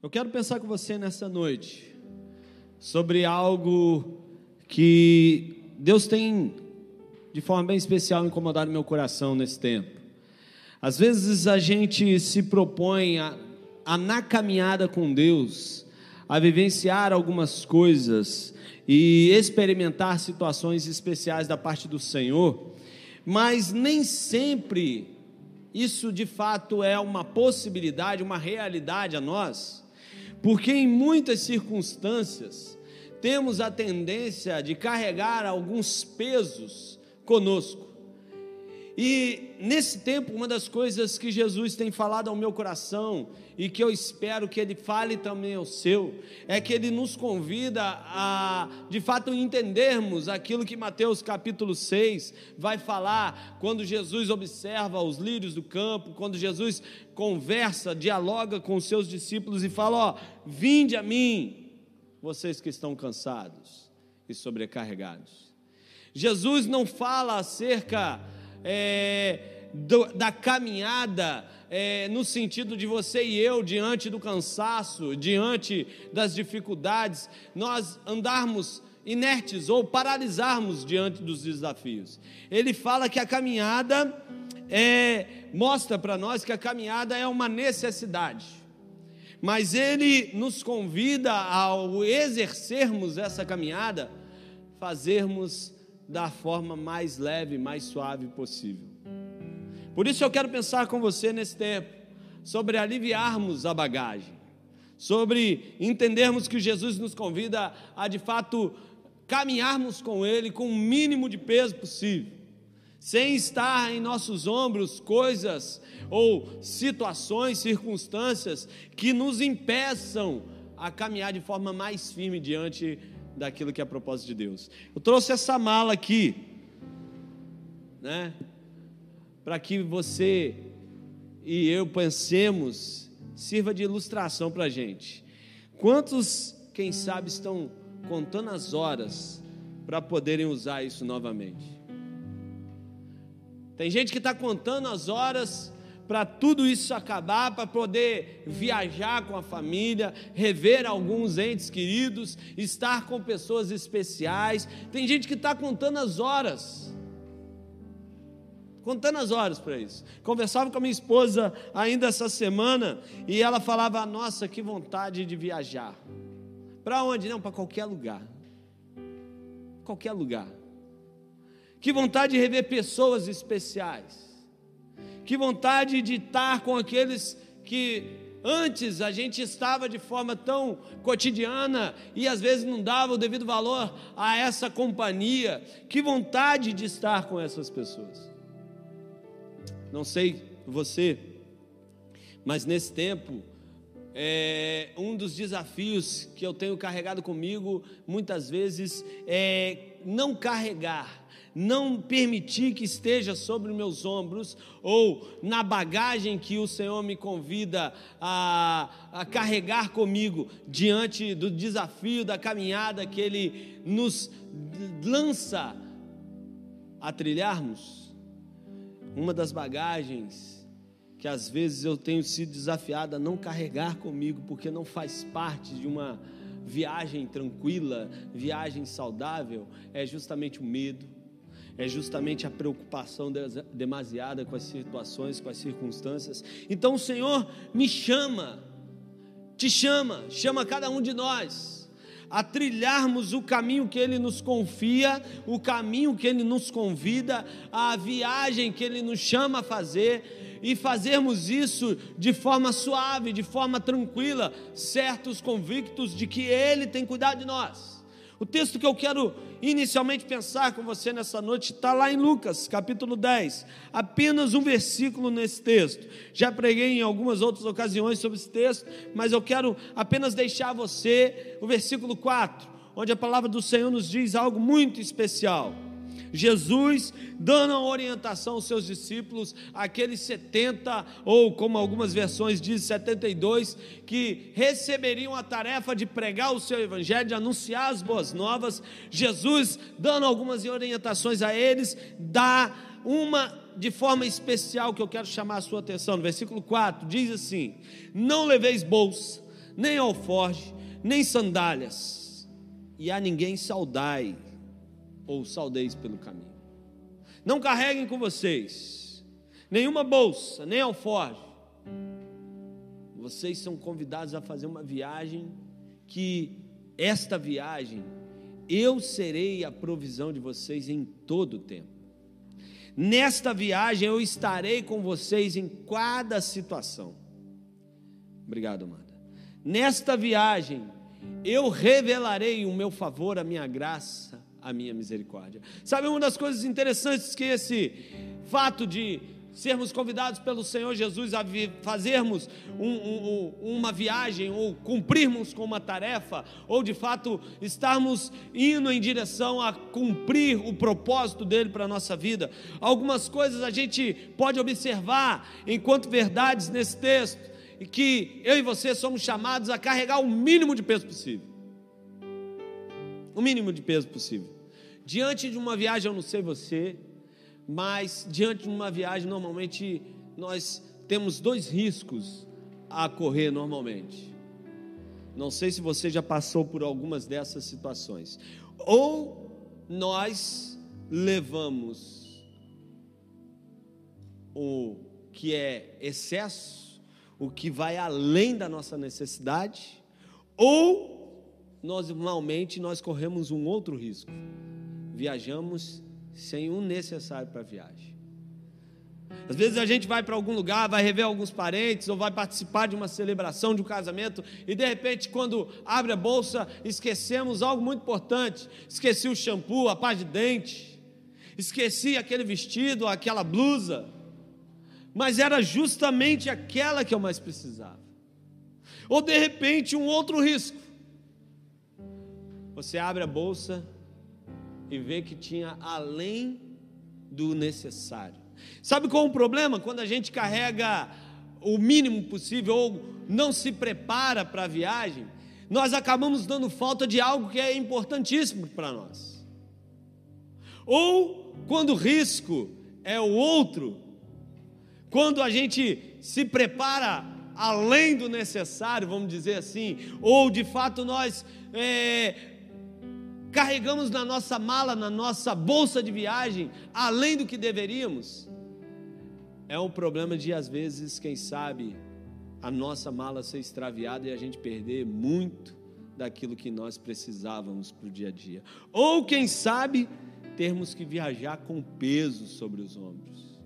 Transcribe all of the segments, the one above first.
Eu quero pensar com você nessa noite sobre algo que Deus tem, de forma bem especial, incomodado meu coração nesse tempo. Às vezes a gente se propõe a, a na caminhada com Deus, a vivenciar algumas coisas e experimentar situações especiais da parte do Senhor, mas nem sempre isso de fato é uma possibilidade, uma realidade a nós. Porque em muitas circunstâncias temos a tendência de carregar alguns pesos conosco. E nesse tempo, uma das coisas que Jesus tem falado ao meu coração e que eu espero que ele fale também ao seu, é que ele nos convida a, de fato, entendermos aquilo que Mateus capítulo 6 vai falar quando Jesus observa os lírios do campo, quando Jesus conversa, dialoga com os seus discípulos e fala: Ó, vinde a mim, vocês que estão cansados e sobrecarregados. Jesus não fala acerca é, do, da caminhada é, no sentido de você e eu, diante do cansaço, diante das dificuldades, nós andarmos inertes ou paralisarmos diante dos desafios. Ele fala que a caminhada é, mostra para nós que a caminhada é uma necessidade, mas ele nos convida ao exercermos essa caminhada, fazermos da forma mais leve, mais suave possível. Por isso eu quero pensar com você nesse tempo sobre aliviarmos a bagagem, sobre entendermos que Jesus nos convida a de fato caminharmos com Ele com o mínimo de peso possível, sem estar em nossos ombros coisas ou situações, circunstâncias que nos impeçam a caminhar de forma mais firme diante de daquilo que é a propósito de Deus. Eu trouxe essa mala aqui, né? Para que você e eu pensemos, sirva de ilustração para a gente. Quantos, quem sabe, estão contando as horas para poderem usar isso novamente? Tem gente que está contando as horas para tudo isso acabar, para poder viajar com a família, rever alguns entes queridos, estar com pessoas especiais. Tem gente que está contando as horas. Contando as horas para isso. Conversava com a minha esposa ainda essa semana e ela falava: Nossa, que vontade de viajar. Para onde? Não, para qualquer lugar. Qualquer lugar. Que vontade de rever pessoas especiais que vontade de estar com aqueles que antes a gente estava de forma tão cotidiana e às vezes não dava o devido valor a essa companhia. Que vontade de estar com essas pessoas. Não sei você, mas nesse tempo, é, um dos desafios que eu tenho carregado comigo muitas vezes é não carregar não permitir que esteja sobre meus ombros ou na bagagem que o Senhor me convida a, a carregar comigo diante do desafio da caminhada que Ele nos lança a trilharmos. Uma das bagagens que às vezes eu tenho sido desafiado a não carregar comigo, porque não faz parte de uma viagem tranquila, viagem saudável, é justamente o medo é justamente a preocupação demasiada com as situações, com as circunstâncias. Então o Senhor me chama, te chama, chama cada um de nós a trilharmos o caminho que Ele nos confia, o caminho que Ele nos convida, a viagem que Ele nos chama a fazer e fazermos isso de forma suave, de forma tranquila, certos convictos de que Ele tem cuidado de nós. O texto que eu quero inicialmente pensar com você nessa noite está lá em Lucas, capítulo 10. Apenas um versículo nesse texto. Já preguei em algumas outras ocasiões sobre esse texto, mas eu quero apenas deixar você o versículo 4, onde a palavra do Senhor nos diz algo muito especial. Jesus dando a orientação aos seus discípulos, aqueles 70, ou como algumas versões dizem, 72, que receberiam a tarefa de pregar o seu evangelho, de anunciar as boas novas. Jesus dando algumas orientações a eles, dá uma de forma especial que eu quero chamar a sua atenção. No versículo 4 diz assim: Não leveis bolsa nem alforge, nem sandálias, e a ninguém saudai, ou saudeis pelo caminho. Não carreguem com vocês nenhuma bolsa, nem alforge. Vocês são convidados a fazer uma viagem que esta viagem eu serei a provisão de vocês em todo o tempo. Nesta viagem eu estarei com vocês em cada situação. Obrigado, amada. Nesta viagem eu revelarei o meu favor, a minha graça, a minha misericórdia. Sabe uma das coisas interessantes que esse fato de sermos convidados pelo Senhor Jesus a fazermos um, um, uma viagem, ou cumprirmos com uma tarefa, ou de fato estarmos indo em direção a cumprir o propósito dele para a nossa vida. Algumas coisas a gente pode observar enquanto verdades nesse texto, e que eu e você somos chamados a carregar o mínimo de peso possível. O mínimo de peso possível. Diante de uma viagem, eu não sei você, mas diante de uma viagem, normalmente nós temos dois riscos a correr normalmente. Não sei se você já passou por algumas dessas situações. Ou nós levamos o que é excesso, o que vai além da nossa necessidade, ou normalmente nós corremos um outro risco. Viajamos sem um necessário para a viagem. Às vezes a gente vai para algum lugar, vai rever alguns parentes, ou vai participar de uma celebração, de um casamento, e de repente, quando abre a bolsa, esquecemos algo muito importante. Esqueci o shampoo, a pá de dente, esqueci aquele vestido, aquela blusa, mas era justamente aquela que eu mais precisava. Ou de repente, um outro risco. Você abre a bolsa, e ver que tinha além do necessário. Sabe qual é o problema? Quando a gente carrega o mínimo possível ou não se prepara para a viagem, nós acabamos dando falta de algo que é importantíssimo para nós. Ou quando o risco é o outro, quando a gente se prepara além do necessário, vamos dizer assim, ou de fato nós é, carregamos na nossa mala, na nossa bolsa de viagem, além do que deveríamos, é um problema de, às vezes, quem sabe, a nossa mala ser extraviada e a gente perder muito daquilo que nós precisávamos para o dia a dia. Ou, quem sabe, termos que viajar com peso sobre os ombros.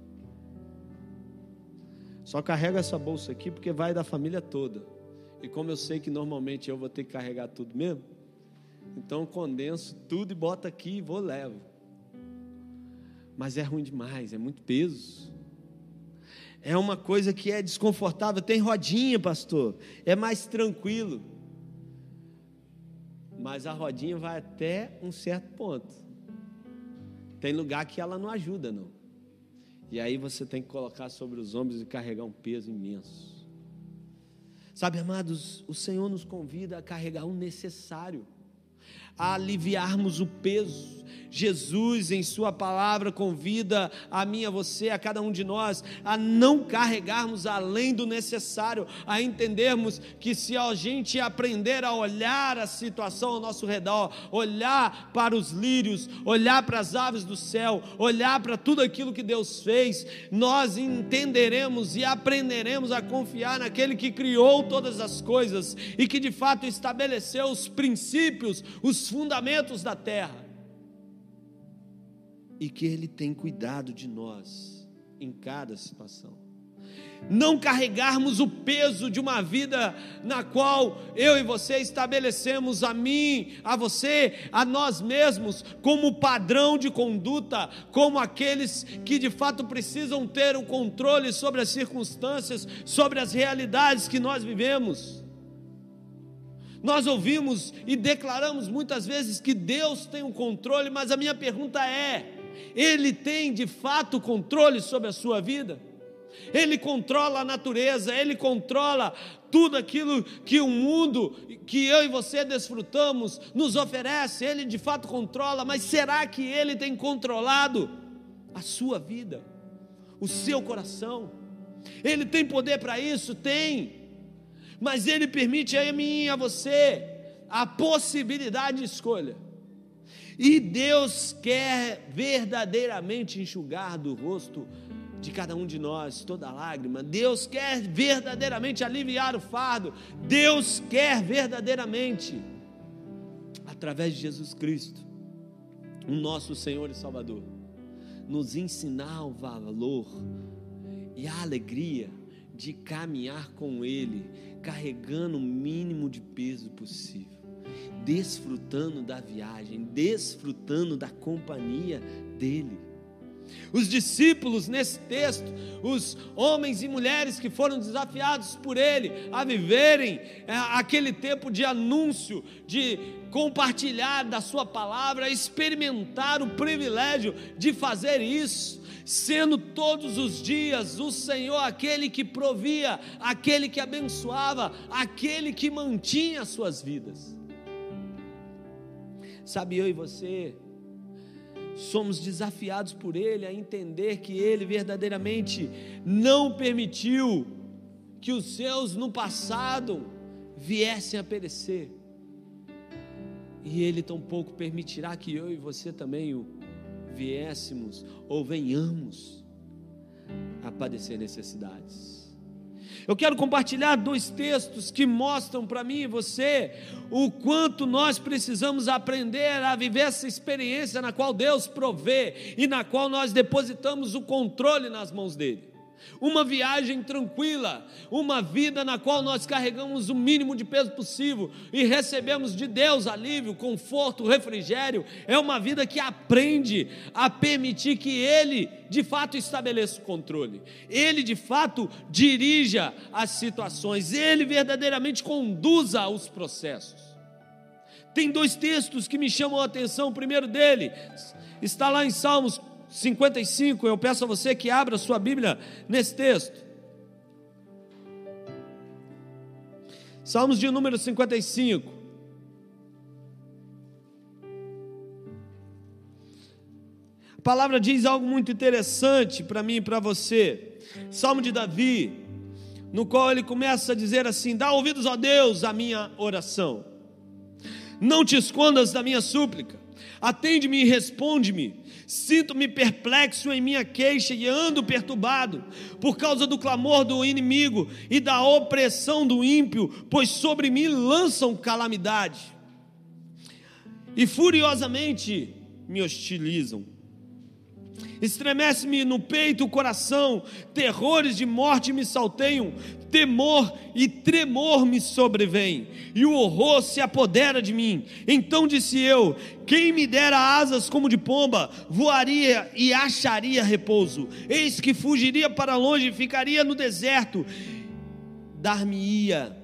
Só carrega essa bolsa aqui porque vai da família toda. E como eu sei que normalmente eu vou ter que carregar tudo mesmo, então condenso tudo e boto aqui e vou levo. Mas é ruim demais, é muito peso. É uma coisa que é desconfortável. Tem rodinha, pastor. É mais tranquilo. Mas a rodinha vai até um certo ponto. Tem lugar que ela não ajuda, não. E aí você tem que colocar sobre os ombros e carregar um peso imenso. Sabe, amados, o Senhor nos convida a carregar o necessário a aliviarmos o peso. Jesus, em Sua palavra, convida a mim, a você, a cada um de nós, a não carregarmos além do necessário, a entendermos que se a gente aprender a olhar a situação ao nosso redor, olhar para os lírios, olhar para as aves do céu, olhar para tudo aquilo que Deus fez, nós entenderemos e aprenderemos a confiar naquele que criou todas as coisas e que de fato estabeleceu os princípios, os fundamentos da terra e que Ele tem cuidado de nós em cada situação. Não carregarmos o peso de uma vida na qual eu e você estabelecemos a mim, a você, a nós mesmos, como padrão de conduta, como aqueles que de fato precisam ter o controle sobre as circunstâncias, sobre as realidades que nós vivemos. Nós ouvimos e declaramos muitas vezes que Deus tem o controle, mas a minha pergunta é: ele tem de fato controle sobre a sua vida? Ele controla a natureza, ele controla tudo aquilo que o mundo, que eu e você desfrutamos, nos oferece, ele de fato controla, mas será que ele tem controlado a sua vida, o seu coração? Ele tem poder para isso? Tem. Mas Ele permite a mim e a você a possibilidade de escolha. E Deus quer verdadeiramente enxugar do rosto de cada um de nós toda lágrima. Deus quer verdadeiramente aliviar o fardo. Deus quer verdadeiramente, através de Jesus Cristo, o nosso Senhor e Salvador, nos ensinar o valor e a alegria de caminhar com Ele, carregando o mínimo de peso possível, desfrutando da viagem, desfrutando da companhia dEle. Os discípulos nesse texto, os homens e mulheres que foram desafiados por ele a viverem é, aquele tempo de anúncio, de compartilhar da sua palavra, experimentar o privilégio de fazer isso, sendo todos os dias o Senhor aquele que provia, aquele que abençoava, aquele que mantinha as suas vidas. Sabe, eu e você somos desafiados por Ele a entender que Ele verdadeiramente não permitiu que os seus no passado viessem a perecer. E Ele tampouco permitirá que eu e você também o viéssemos ou venhamos a padecer necessidades. Eu quero compartilhar dois textos que mostram para mim e você o quanto nós precisamos aprender a viver essa experiência na qual Deus provê e na qual nós depositamos o controle nas mãos dele uma viagem tranquila, uma vida na qual nós carregamos o mínimo de peso possível e recebemos de Deus alívio, conforto, refrigério, é uma vida que aprende a permitir que Ele de fato estabeleça o controle, Ele de fato dirija as situações, Ele verdadeiramente conduza os processos. Tem dois textos que me chamam a atenção, o primeiro dele está lá em Salmos 55, eu peço a você que abra sua Bíblia nesse texto. Salmos de número 55. A palavra diz algo muito interessante para mim e para você. Salmo de Davi, no qual ele começa a dizer assim: Dá ouvidos a Deus a minha oração, não te escondas da minha súplica, atende-me e responde-me Sinto-me perplexo em minha queixa e ando perturbado por causa do clamor do inimigo e da opressão do ímpio, pois sobre mim lançam calamidade e furiosamente me hostilizam. Estremece-me no peito o coração, terrores de morte me salteiam, temor e tremor me sobrevém, e o horror se apodera de mim. Então disse eu: Quem me dera asas como de pomba, voaria e acharia repouso. Eis que fugiria para longe e ficaria no deserto. Dar-me-ia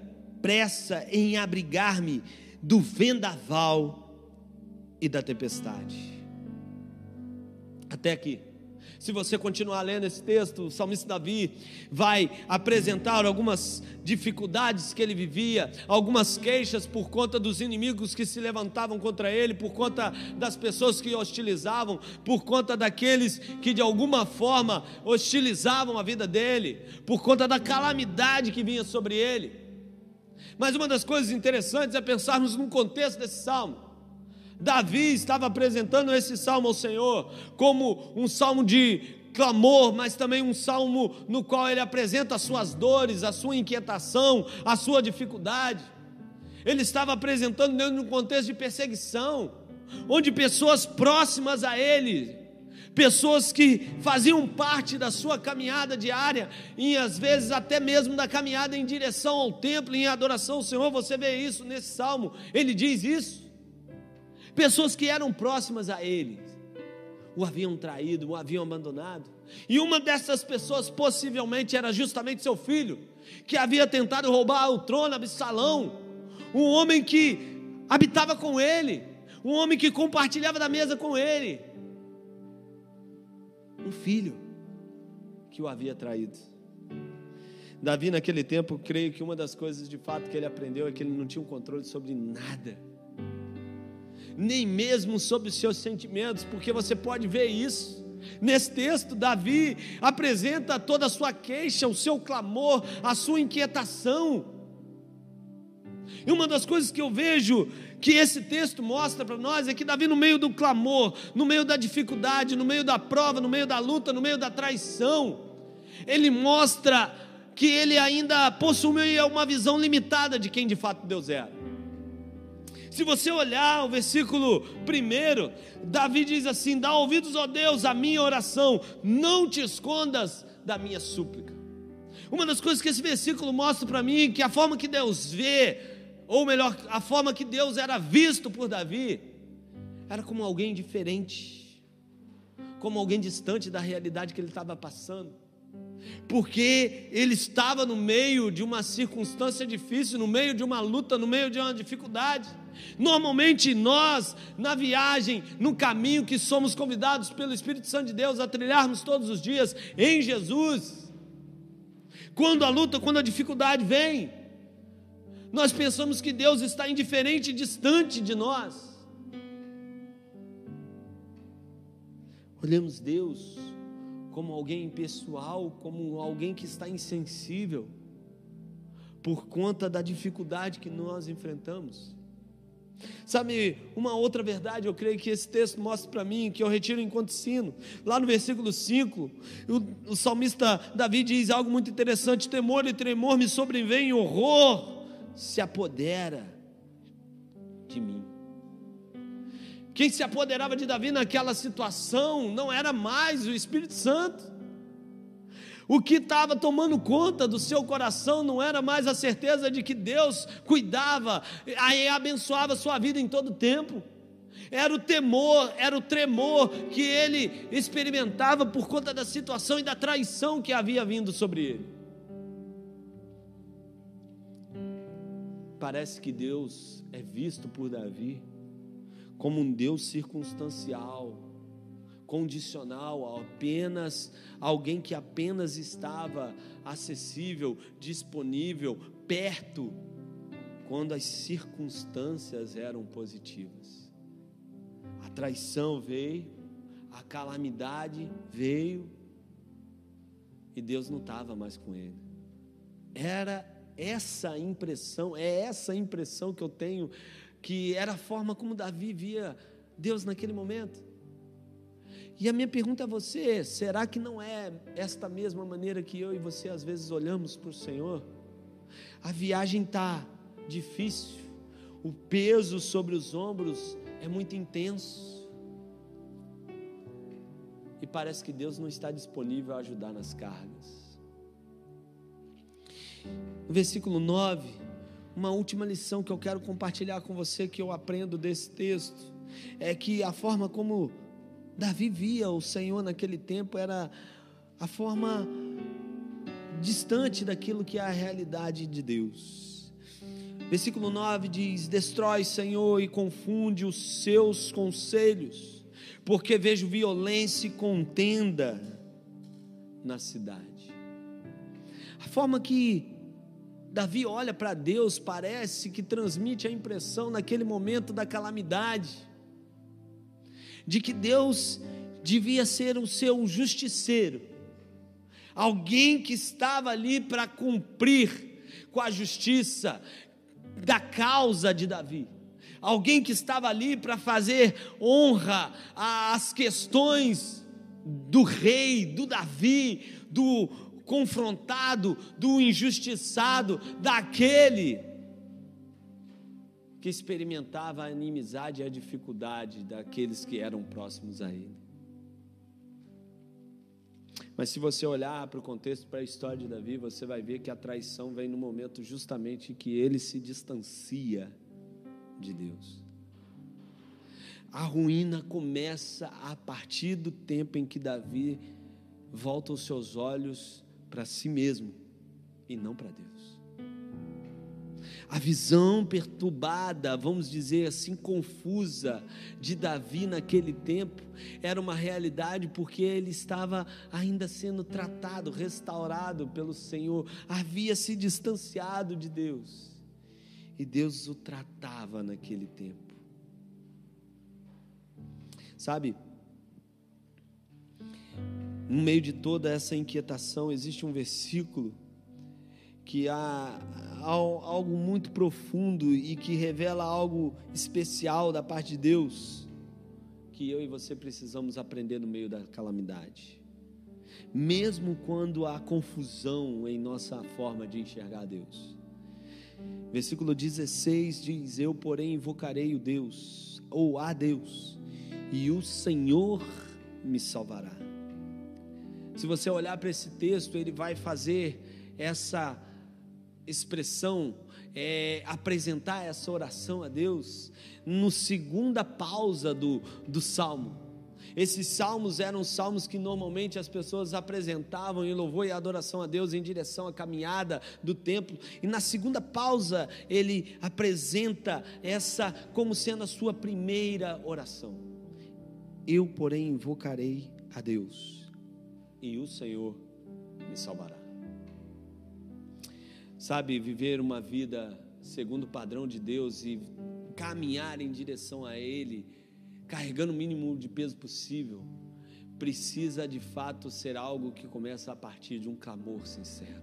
pressa em abrigar-me do vendaval e da tempestade. Até aqui. Se você continuar lendo esse texto, o salmista Davi vai apresentar algumas dificuldades que ele vivia, algumas queixas por conta dos inimigos que se levantavam contra ele, por conta das pessoas que hostilizavam, por conta daqueles que de alguma forma hostilizavam a vida dele, por conta da calamidade que vinha sobre ele. Mas uma das coisas interessantes é pensarmos no contexto desse salmo. Davi estava apresentando esse salmo ao Senhor como um salmo de clamor, mas também um salmo no qual ele apresenta as suas dores, a sua inquietação, a sua dificuldade. Ele estava apresentando dentro de um contexto de perseguição, onde pessoas próximas a ele, pessoas que faziam parte da sua caminhada diária, e às vezes até mesmo da caminhada em direção ao templo, em adoração ao Senhor, você vê isso nesse salmo, ele diz isso pessoas que eram próximas a ele o haviam traído, o haviam abandonado. E uma dessas pessoas possivelmente era justamente seu filho, que havia tentado roubar o trono, Absalão, um homem que habitava com ele, um homem que compartilhava da mesa com ele. Um filho que o havia traído. Davi, naquele tempo, creio que uma das coisas de fato que ele aprendeu é que ele não tinha um controle sobre nada nem mesmo sobre os seus sentimentos, porque você pode ver isso. Nesse texto, Davi apresenta toda a sua queixa, o seu clamor, a sua inquietação. E uma das coisas que eu vejo que esse texto mostra para nós é que Davi, no meio do clamor, no meio da dificuldade, no meio da prova, no meio da luta, no meio da traição, ele mostra que ele ainda possuía uma visão limitada de quem de fato Deus era. Se você olhar o versículo primeiro, Davi diz assim: Dá ouvidos, ó Deus, à minha oração, não te escondas da minha súplica. Uma das coisas que esse versículo mostra para mim é que a forma que Deus vê, ou melhor, a forma que Deus era visto por Davi, era como alguém diferente, como alguém distante da realidade que ele estava passando porque ele estava no meio de uma circunstância difícil, no meio de uma luta, no meio de uma dificuldade. Normalmente nós, na viagem, no caminho que somos convidados pelo Espírito Santo de Deus a trilharmos todos os dias em Jesus, quando a luta, quando a dificuldade vem, nós pensamos que Deus está indiferente e distante de nós. Olhamos Deus como alguém impessoal, como alguém que está insensível, por conta da dificuldade que nós enfrentamos. Sabe, uma outra verdade, eu creio que esse texto mostra para mim, que eu retiro enquanto ensino. Lá no versículo 5, o, o salmista Davi diz algo muito interessante: temor e tremor me sobrevém, horror se apodera de mim. Quem se apoderava de Davi naquela situação não era mais o Espírito Santo. O que estava tomando conta do seu coração não era mais a certeza de que Deus cuidava e abençoava a sua vida em todo tempo. Era o temor, era o tremor que ele experimentava por conta da situação e da traição que havia vindo sobre ele. Parece que Deus é visto por Davi como um Deus circunstancial, condicional, apenas alguém que apenas estava acessível, disponível, perto, quando as circunstâncias eram positivas. A traição veio, a calamidade veio, e Deus não estava mais com ele. Era essa impressão, é essa impressão que eu tenho que era a forma como Davi via Deus naquele momento. E a minha pergunta a você: será que não é esta mesma maneira que eu e você às vezes olhamos para o Senhor? A viagem está difícil, o peso sobre os ombros é muito intenso, e parece que Deus não está disponível a ajudar nas cargas. No versículo 9, uma última lição que eu quero compartilhar com você que eu aprendo desse texto é que a forma como Davi via o Senhor naquele tempo era a forma distante daquilo que é a realidade de Deus. Versículo 9 diz: Destrói, Senhor, e confunde os seus conselhos, porque vejo violência e contenda na cidade. A forma que Davi olha para Deus, parece que transmite a impressão naquele momento da calamidade, de que Deus devia ser o seu justiceiro, alguém que estava ali para cumprir com a justiça da causa de Davi, alguém que estava ali para fazer honra às questões do rei, do Davi, do confrontado, do injustiçado, daquele que experimentava a inimizade e a dificuldade daqueles que eram próximos a ele. Mas se você olhar para o contexto, para a história de Davi, você vai ver que a traição vem no momento justamente em que ele se distancia de Deus. A ruína começa a partir do tempo em que Davi volta os seus olhos para si mesmo e não para Deus. A visão perturbada, vamos dizer assim, confusa de Davi naquele tempo, era uma realidade porque ele estava ainda sendo tratado, restaurado pelo Senhor, havia se distanciado de Deus, e Deus o tratava naquele tempo. Sabe, no meio de toda essa inquietação, existe um versículo que há algo muito profundo e que revela algo especial da parte de Deus, que eu e você precisamos aprender no meio da calamidade. Mesmo quando há confusão em nossa forma de enxergar Deus. Versículo 16 diz: Eu, porém, invocarei o Deus, ou a Deus, e o Senhor me salvará. Se você olhar para esse texto, ele vai fazer essa expressão, é, apresentar essa oração a Deus, no segunda pausa do, do salmo. Esses salmos eram salmos que normalmente as pessoas apresentavam em louvor e adoração a Deus em direção à caminhada do templo. E na segunda pausa, ele apresenta essa como sendo a sua primeira oração. Eu, porém, invocarei a Deus e o Senhor me salvará. Sabe, viver uma vida segundo o padrão de Deus e caminhar em direção a Ele, carregando o mínimo de peso possível, precisa de fato ser algo que começa a partir de um clamor sincero.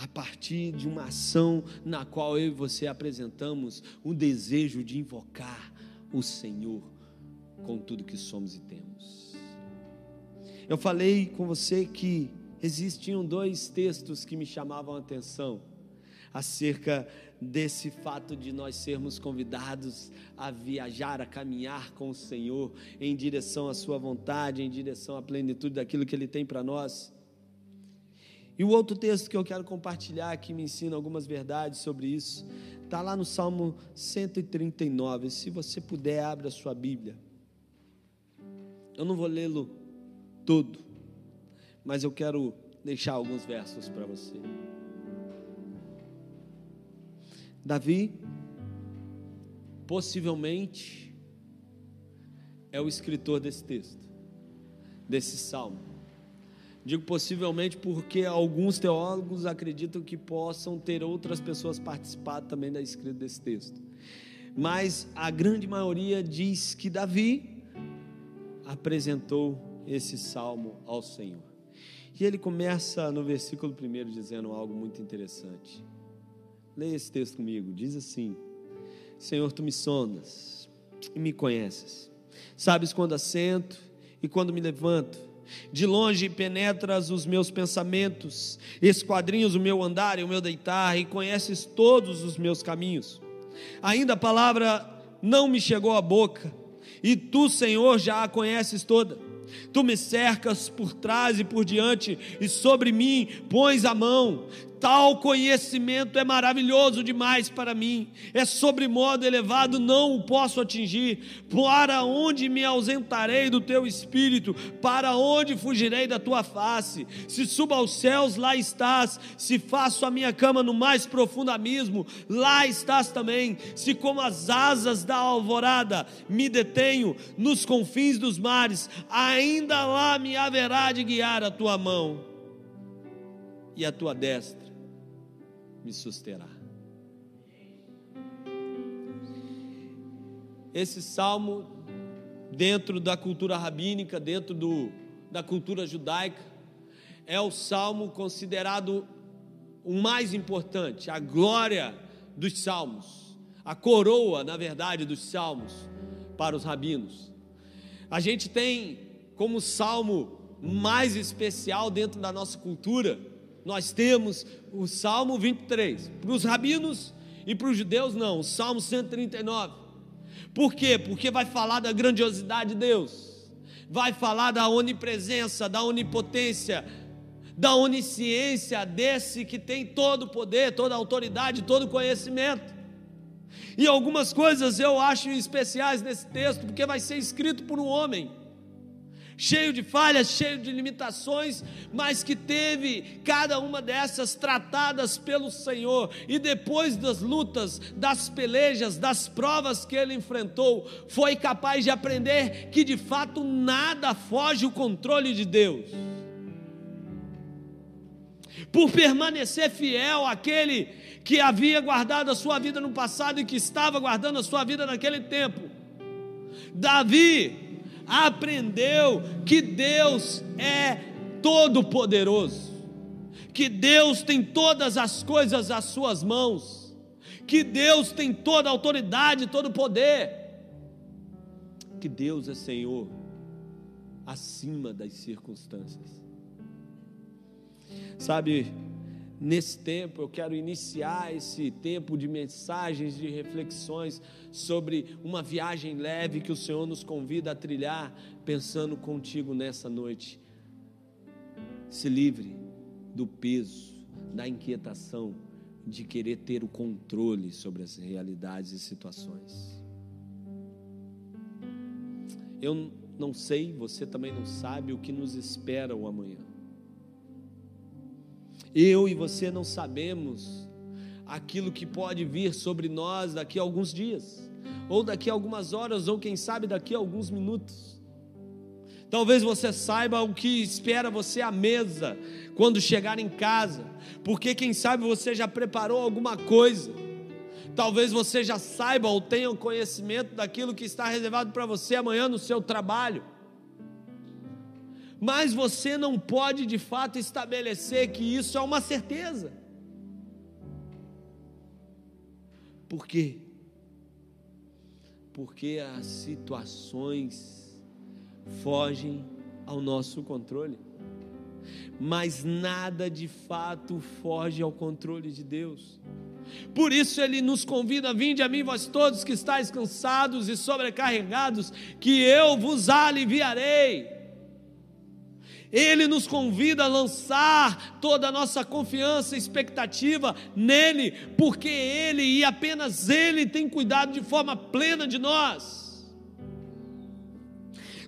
A partir de uma ação na qual eu e você apresentamos o desejo de invocar o Senhor com tudo que somos e temos. Eu falei com você que existiam dois textos que me chamavam a atenção acerca desse fato de nós sermos convidados a viajar, a caminhar com o Senhor em direção à Sua vontade, em direção à plenitude daquilo que Ele tem para nós. E o outro texto que eu quero compartilhar, que me ensina algumas verdades sobre isso, está lá no Salmo 139. Se você puder, abra a sua Bíblia. Eu não vou lê-lo todo, mas eu quero deixar alguns versos para você. Davi, possivelmente, é o escritor desse texto, desse salmo. Digo possivelmente porque alguns teólogos acreditam que possam ter outras pessoas participado também da escrita desse texto. Mas a grande maioria diz que Davi apresentou esse salmo ao Senhor. E ele começa no versículo 1 dizendo algo muito interessante. Leia esse texto comigo. Diz assim: Senhor, tu me sondas e me conheces. Sabes quando assento e quando me levanto. De longe penetras os meus pensamentos, esquadrinhas o meu andar e o meu deitar, e conheces todos os meus caminhos. Ainda a palavra não me chegou à boca, e tu, Senhor, já a conheces toda. Tu me cercas por trás e por diante, e sobre mim pões a mão. Tal conhecimento é maravilhoso demais para mim, é sobre modo elevado, não o posso atingir. Para onde me ausentarei do teu espírito? Para onde fugirei da tua face? Se subo aos céus, lá estás. Se faço a minha cama no mais profundo abismo, lá estás também. Se como as asas da alvorada me detenho nos confins dos mares, ainda lá me haverá de guiar a tua mão e a tua destra me susterá. Esse salmo, dentro da cultura rabínica, dentro do, da cultura judaica, é o salmo considerado o mais importante, a glória dos salmos, a coroa, na verdade, dos salmos para os rabinos. A gente tem como salmo mais especial dentro da nossa cultura nós temos o Salmo 23. Para os rabinos e para os judeus, não, o Salmo 139. Por quê? Porque vai falar da grandiosidade de Deus, vai falar da onipresença, da onipotência, da onisciência desse que tem todo o poder, toda a autoridade, todo o conhecimento. E algumas coisas eu acho especiais nesse texto, porque vai ser escrito por um homem cheio de falhas, cheio de limitações, mas que teve cada uma dessas tratadas pelo Senhor, e depois das lutas, das pelejas, das provas que ele enfrentou, foi capaz de aprender que de fato nada foge o controle de Deus. Por permanecer fiel àquele que havia guardado a sua vida no passado e que estava guardando a sua vida naquele tempo. Davi aprendeu que Deus é todo-poderoso, que Deus tem todas as coisas às suas mãos, que Deus tem toda a autoridade, todo o poder, que Deus é Senhor acima das circunstâncias. Sabe, nesse tempo eu quero iniciar esse tempo de mensagens, de reflexões sobre uma viagem leve que o Senhor nos convida a trilhar, pensando contigo nessa noite. Se livre do peso, da inquietação de querer ter o controle sobre as realidades e situações. Eu não sei, você também não sabe o que nos espera o amanhã. Eu e você não sabemos aquilo que pode vir sobre nós daqui a alguns dias, ou daqui a algumas horas, ou quem sabe daqui a alguns minutos. Talvez você saiba o que espera você à mesa quando chegar em casa, porque quem sabe você já preparou alguma coisa. Talvez você já saiba ou tenha conhecimento daquilo que está reservado para você amanhã no seu trabalho mas você não pode de fato estabelecer que isso é uma certeza. Por quê? Porque as situações fogem ao nosso controle, mas nada de fato foge ao controle de Deus. Por isso ele nos convida: vinde a mim, vós todos que estáis cansados e sobrecarregados, que eu vos aliviarei. Ele nos convida a lançar toda a nossa confiança e expectativa nele, porque Ele e apenas Ele tem cuidado de forma plena de nós.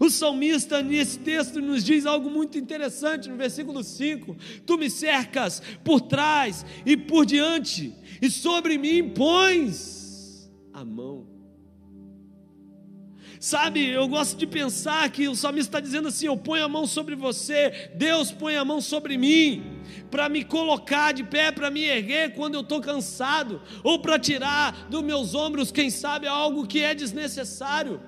O salmista nesse texto nos diz algo muito interessante no versículo 5: Tu me cercas por trás e por diante, e sobre mim pões a mão. Sabe, eu gosto de pensar que o salmista está dizendo assim: Eu ponho a mão sobre você, Deus põe a mão sobre mim, para me colocar de pé, para me erguer quando eu estou cansado, ou para tirar dos meus ombros, quem sabe, algo que é desnecessário.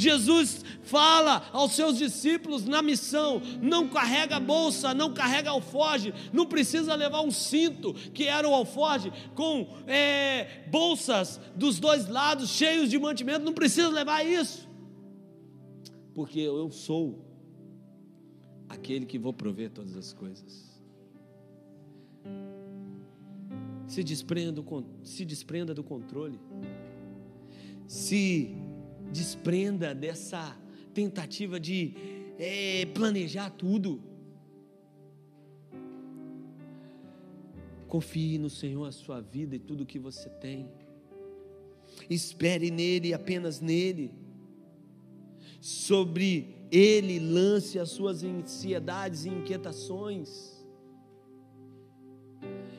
Jesus fala aos seus discípulos na missão: não carrega bolsa, não carrega alforge, não precisa levar um cinto, que era o alforge, com é, bolsas dos dois lados cheios de mantimento, não precisa levar isso, porque eu sou aquele que vou prover todas as coisas. Se desprenda, se desprenda do controle. Se desprenda dessa tentativa de é, planejar tudo. Confie no Senhor a sua vida e tudo que você tem. Espere nele, apenas nele. Sobre ele lance as suas ansiedades e inquietações.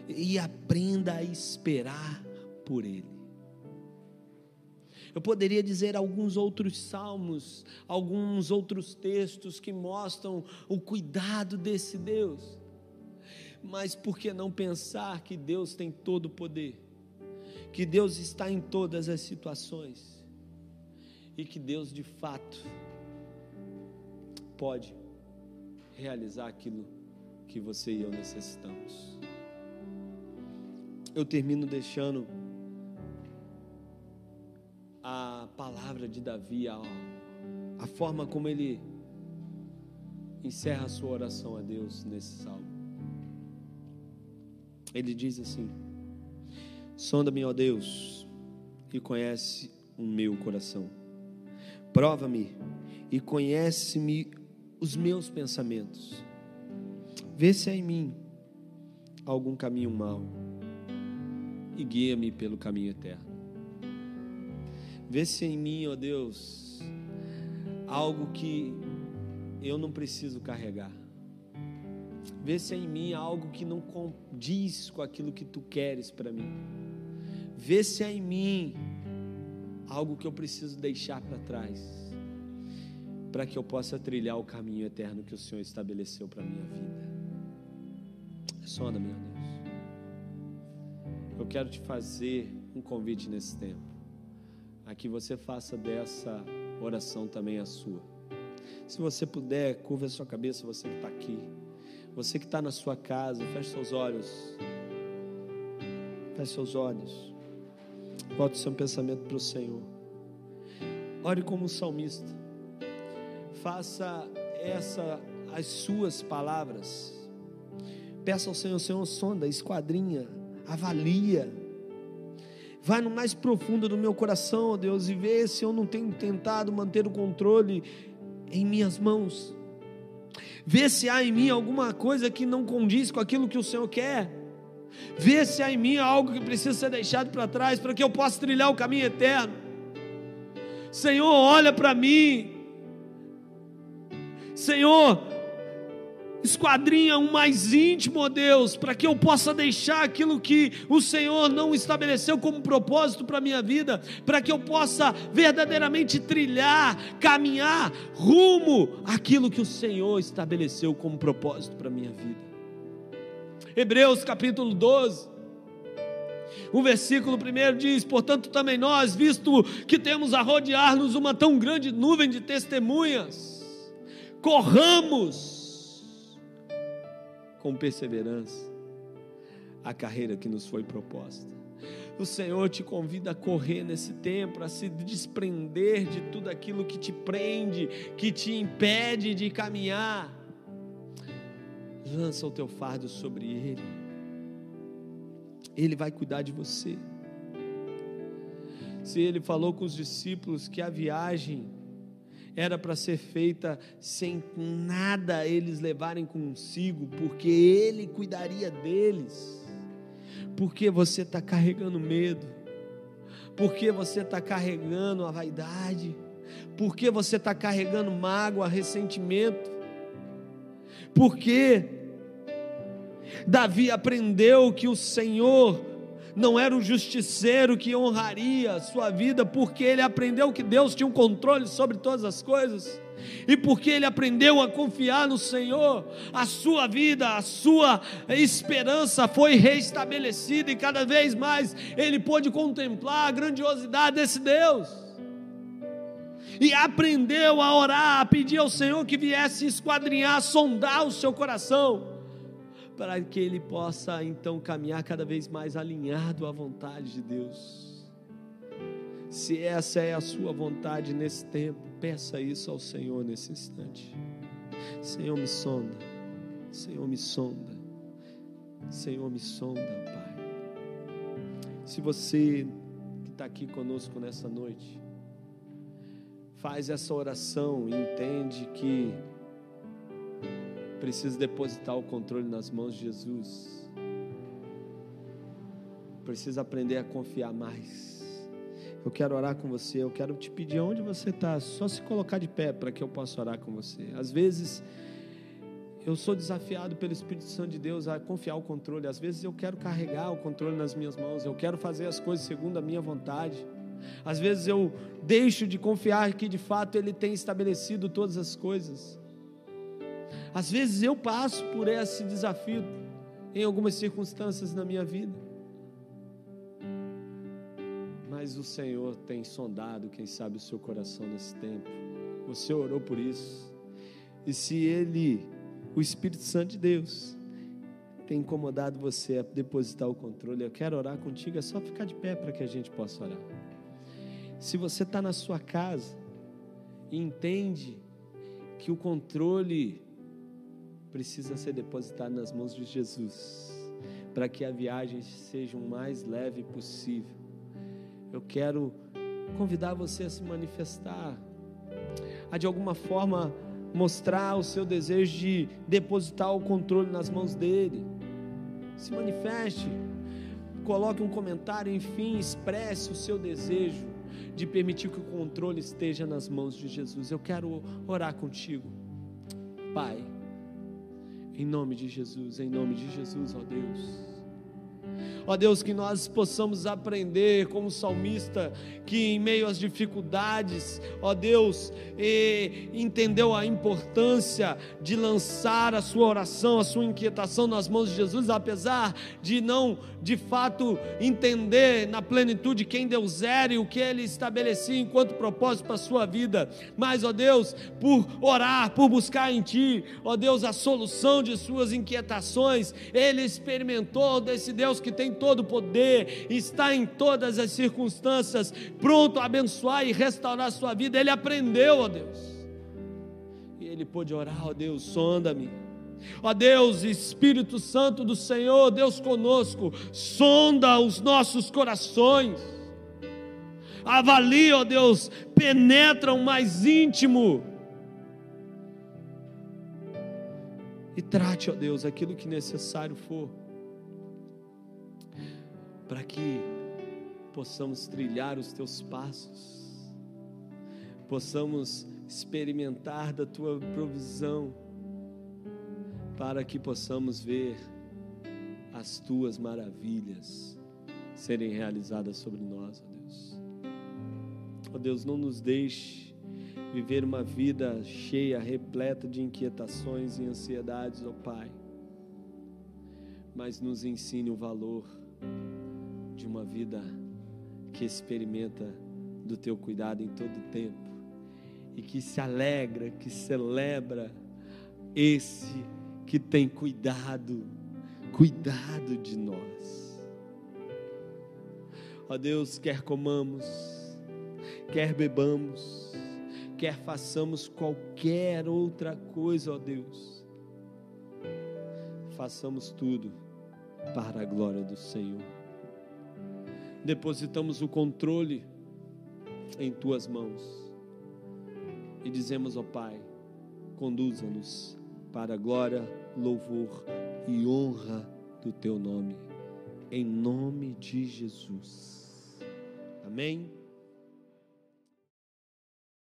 E aprenda a esperar por ele. Eu poderia dizer alguns outros salmos, alguns outros textos que mostram o cuidado desse Deus. Mas por que não pensar que Deus tem todo o poder? Que Deus está em todas as situações? E que Deus de fato pode realizar aquilo que você e eu necessitamos. Eu termino deixando a palavra de Davi, a, a forma como ele encerra a sua oração a Deus nesse salmo. Ele diz assim: Sonda-me, ó Deus, e conhece o meu coração. Prova-me e conhece-me os meus pensamentos. Vê se há em mim algum caminho mau e guia-me pelo caminho eterno. Vê se em mim, ó Deus, algo que eu não preciso carregar. Vê se em mim algo que não condiz com aquilo que tu queres para mim. Vê se em mim algo que eu preciso deixar para trás, para que eu possa trilhar o caminho eterno que o Senhor estabeleceu para minha vida. Sonda, meu Deus. Eu quero te fazer um convite nesse tempo a que você faça dessa oração também a sua. Se você puder, curva a sua cabeça, você que está aqui. Você que está na sua casa, feche seus olhos. Feche seus olhos. Volte seu pensamento para o Senhor. Ore como um salmista. Faça essa as suas palavras. Peça ao Senhor, Senhor, sonda, esquadrinha, avalia. Vai no mais profundo do meu coração, ó Deus, e vê se eu não tenho tentado manter o controle em minhas mãos. Vê se há em mim alguma coisa que não condiz com aquilo que o Senhor quer. Vê se há em mim algo que precisa ser deixado para trás para que eu possa trilhar o caminho eterno. Senhor, olha para mim. Senhor, esquadrinha um mais íntimo, ó Deus, para que eu possa deixar aquilo que o Senhor não estabeleceu como propósito para a minha vida, para que eu possa verdadeiramente trilhar, caminhar rumo àquilo que o Senhor estabeleceu como propósito para a minha vida. Hebreus capítulo 12. O versículo primeiro diz: Portanto, também nós, visto que temos a rodear-nos uma tão grande nuvem de testemunhas, corramos com perseverança a carreira que nos foi proposta. O Senhor te convida a correr nesse tempo, a se desprender de tudo aquilo que te prende, que te impede de caminhar. Lança o teu fardo sobre Ele, Ele vai cuidar de você. Se Ele falou com os discípulos que a viagem era para ser feita sem nada eles levarem consigo, porque Ele cuidaria deles. Porque você está carregando medo, porque você está carregando a vaidade, porque você está carregando mágoa, ressentimento, porque Davi aprendeu que o Senhor não era o justiceiro que honraria a sua vida, porque ele aprendeu que Deus tinha um controle sobre todas as coisas. E porque ele aprendeu a confiar no Senhor, a sua vida, a sua esperança foi restabelecida e cada vez mais ele pôde contemplar a grandiosidade desse Deus. E aprendeu a orar, a pedir ao Senhor que viesse esquadrinhar, sondar o seu coração para que ele possa então caminhar cada vez mais alinhado à vontade de Deus. Se essa é a sua vontade nesse tempo, peça isso ao Senhor nesse instante. Senhor, me sonda. Senhor, me sonda. Senhor, me sonda, Pai. Se você que está aqui conosco nessa noite, faz essa oração e entende que precisa depositar o controle nas mãos de Jesus. Precisa aprender a confiar mais. Eu quero orar com você. Eu quero te pedir onde você está. Só se colocar de pé para que eu possa orar com você. Às vezes eu sou desafiado pelo Espírito Santo de Deus a confiar o controle. Às vezes eu quero carregar o controle nas minhas mãos. Eu quero fazer as coisas segundo a minha vontade. Às vezes eu deixo de confiar que de fato Ele tem estabelecido todas as coisas. Às vezes eu passo por esse desafio em algumas circunstâncias na minha vida. Mas o Senhor tem sondado, quem sabe, o seu coração nesse tempo. Você orou por isso. E se Ele, o Espírito Santo de Deus, tem incomodado você a depositar o controle, eu quero orar contigo, é só ficar de pé para que a gente possa orar. Se você está na sua casa e entende que o controle precisa ser depositado nas mãos de Jesus, para que a viagem seja o mais leve possível. Eu quero convidar você a se manifestar, a de alguma forma mostrar o seu desejo de depositar o controle nas mãos dele. Se manifeste, coloque um comentário, enfim, expresse o seu desejo de permitir que o controle esteja nas mãos de Jesus. Eu quero orar contigo, Pai. Em nome de Jesus, em nome de Jesus, ó Deus. Ó Deus, que nós possamos aprender como salmista, que em meio às dificuldades, ó Deus, entendeu a importância de lançar a sua oração, a sua inquietação nas mãos de Jesus, apesar de não, de fato, entender na plenitude quem Deus era e o que Ele estabelecia enquanto propósito para a sua vida. Mas, ó Deus, por orar, por buscar em Ti, ó Deus, a solução de suas inquietações, Ele experimentou desse Deus que tem todo o poder, está em todas as circunstâncias, pronto a abençoar e restaurar a sua vida. Ele aprendeu, ó Deus. E ele pôde orar, ó Deus, sonda-me. Ó Deus, Espírito Santo do Senhor, Deus conosco, sonda os nossos corações. Avalia, ó Deus, penetra o mais íntimo. E trate, ó Deus, aquilo que necessário for para que possamos trilhar os teus passos, possamos experimentar da tua provisão, para que possamos ver as tuas maravilhas serem realizadas sobre nós, ó Deus. Ó Deus, não nos deixe viver uma vida cheia, repleta de inquietações e ansiedades, ó Pai, mas nos ensine o valor de uma vida que experimenta do teu cuidado em todo o tempo e que se alegra, que celebra esse que tem cuidado, cuidado de nós. Ó Deus, quer comamos, quer bebamos, quer façamos qualquer outra coisa, ó Deus, façamos tudo para a glória do Senhor depositamos o controle em tuas mãos e dizemos, ó Pai, conduza-nos para a glória, louvor e honra do teu nome, em nome de Jesus. Amém.